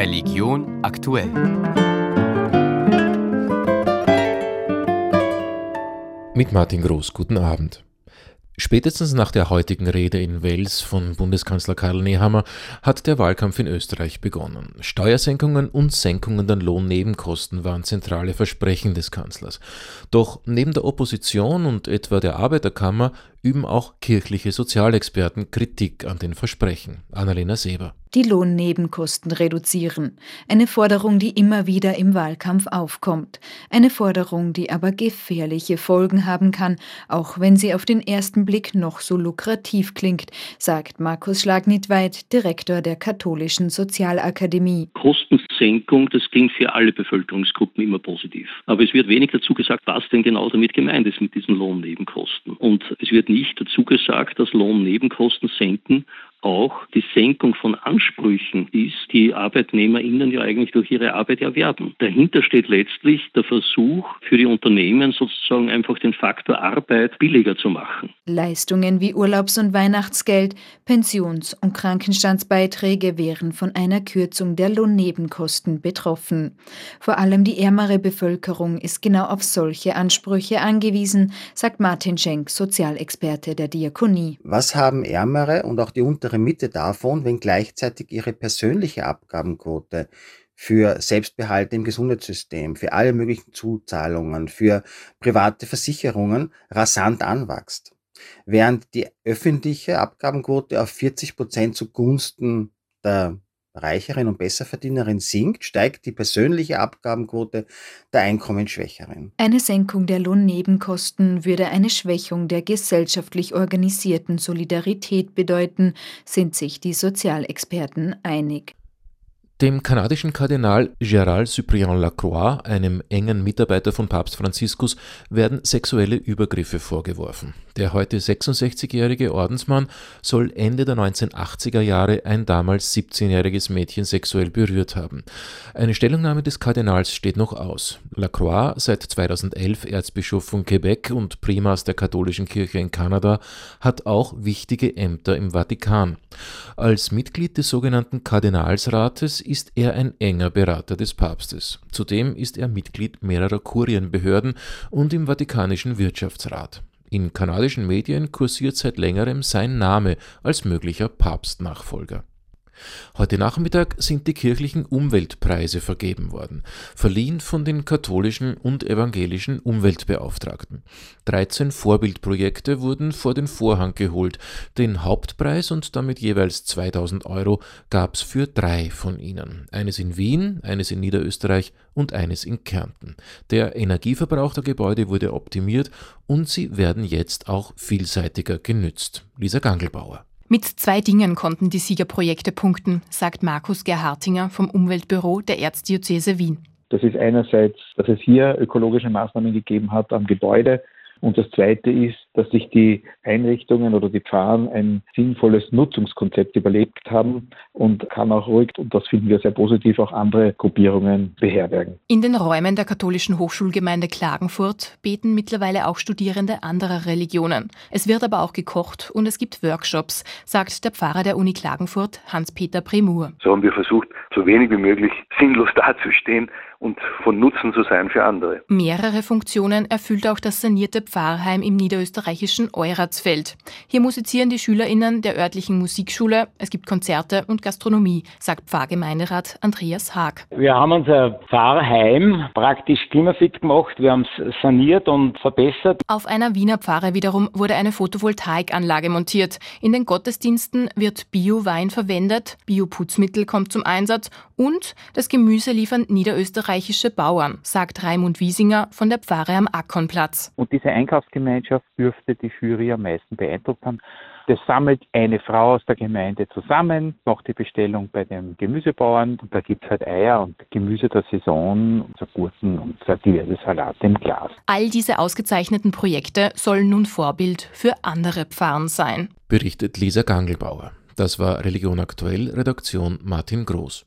Religion aktuell. Mit Martin Groß, guten Abend. Spätestens nach der heutigen Rede in Wels von Bundeskanzler Karl Nehammer hat der Wahlkampf in Österreich begonnen. Steuersenkungen und Senkungen der Lohnnebenkosten waren zentrale Versprechen des Kanzlers. Doch neben der Opposition und etwa der Arbeiterkammer üben auch kirchliche Sozialexperten Kritik an den Versprechen. Annalena Seber die Lohnnebenkosten reduzieren. Eine Forderung, die immer wieder im Wahlkampf aufkommt. Eine Forderung, die aber gefährliche Folgen haben kann, auch wenn sie auf den ersten Blick noch so lukrativ klingt, sagt Markus Schlagnitweit, Direktor der Katholischen Sozialakademie. Kostensenkung, das klingt für alle Bevölkerungsgruppen immer positiv. Aber es wird wenig dazu gesagt, was denn genau damit gemeint ist mit diesen Lohnnebenkosten. Und es wird nicht dazu gesagt, dass Lohnnebenkosten senken auch die Senkung von Ansprüchen ist, die ArbeitnehmerInnen ja eigentlich durch ihre Arbeit erwerben. Dahinter steht letztlich der Versuch für die Unternehmen sozusagen einfach den Faktor Arbeit billiger zu machen. Leistungen wie Urlaubs- und Weihnachtsgeld, Pensions- und Krankenstandsbeiträge wären von einer Kürzung der Lohnnebenkosten betroffen. Vor allem die ärmere Bevölkerung ist genau auf solche Ansprüche angewiesen, sagt Martin Schenk, Sozialexperte der Diakonie. Was haben ärmere und auch die unter untere Mitte davon, wenn gleichzeitig ihre persönliche Abgabenquote für Selbstbehalte im Gesundheitssystem, für alle möglichen Zuzahlungen, für private Versicherungen rasant anwächst. Während die öffentliche Abgabenquote auf 40 Prozent zugunsten der Reicheren und Besserverdienerin sinkt, steigt die persönliche Abgabenquote der Einkommensschwächeren. Eine Senkung der Lohnnebenkosten würde eine Schwächung der gesellschaftlich organisierten Solidarität bedeuten, sind sich die Sozialexperten einig. Dem kanadischen Kardinal Gérald Cyprien Lacroix, einem engen Mitarbeiter von Papst Franziskus, werden sexuelle Übergriffe vorgeworfen. Der heute 66-jährige Ordensmann soll Ende der 1980er Jahre ein damals 17-jähriges Mädchen sexuell berührt haben. Eine Stellungnahme des Kardinals steht noch aus. Lacroix, seit 2011 Erzbischof von Quebec und Primas der katholischen Kirche in Kanada, hat auch wichtige Ämter im Vatikan. Als Mitglied des sogenannten Kardinalsrates ist er ein enger Berater des Papstes. Zudem ist er Mitglied mehrerer Kurienbehörden und im Vatikanischen Wirtschaftsrat. In kanadischen Medien kursiert seit längerem sein Name als möglicher Papstnachfolger. Heute Nachmittag sind die kirchlichen Umweltpreise vergeben worden, verliehen von den katholischen und evangelischen Umweltbeauftragten. 13 Vorbildprojekte wurden vor den Vorhang geholt. Den Hauptpreis und damit jeweils 2000 Euro gab es für drei von ihnen. Eines in Wien, eines in Niederösterreich und eines in Kärnten. Der Energieverbrauch der Gebäude wurde optimiert und sie werden jetzt auch vielseitiger genützt. Lisa Gangelbauer. Mit zwei Dingen konnten die Siegerprojekte punkten, sagt Markus Gerhartinger vom Umweltbüro der Erzdiözese Wien. Das ist einerseits, dass es hier ökologische Maßnahmen gegeben hat am Gebäude, und das Zweite ist, dass sich die Einrichtungen oder die Pfarren ein sinnvolles Nutzungskonzept überlebt haben und kann auch ruhig, und das finden wir sehr positiv, auch andere Gruppierungen beherbergen. In den Räumen der katholischen Hochschulgemeinde Klagenfurt beten mittlerweile auch Studierende anderer Religionen. Es wird aber auch gekocht und es gibt Workshops, sagt der Pfarrer der Uni Klagenfurt, Hans-Peter Premur. So haben wir versucht, so wenig wie möglich sinnlos dazustehen und von Nutzen zu sein für andere. Mehrere Funktionen erfüllt auch das sanierte Pfarrheim im niederösterreichischen Euratsfeld. Hier musizieren die SchülerInnen der örtlichen Musikschule, es gibt Konzerte und Gastronomie, sagt Pfarrgemeinderat Andreas Haag. Wir haben unser Pfarrheim praktisch klimafit gemacht, wir haben es saniert und verbessert. Auf einer Wiener Pfarre wiederum wurde eine Photovoltaikanlage montiert. In den Gottesdiensten wird Bio-Wein verwendet, Bio-Putzmittel kommt zum Einsatz und das Gemüse liefern Niederösterreich österreichische Bauern, sagt Raimund Wiesinger von der Pfarre am Ackonplatz. Und diese Einkaufsgemeinschaft dürfte die Jury am meisten beeindruckt haben. Das sammelt eine Frau aus der Gemeinde zusammen, macht die Bestellung bei dem Gemüsebauern und da gibt es halt Eier und Gemüse der Saison, so Gurken und so diverse Salate im Glas. All diese ausgezeichneten Projekte sollen nun Vorbild für andere Pfarren sein. Berichtet Lisa Gangelbauer. Das war Religion aktuell, Redaktion Martin Groß.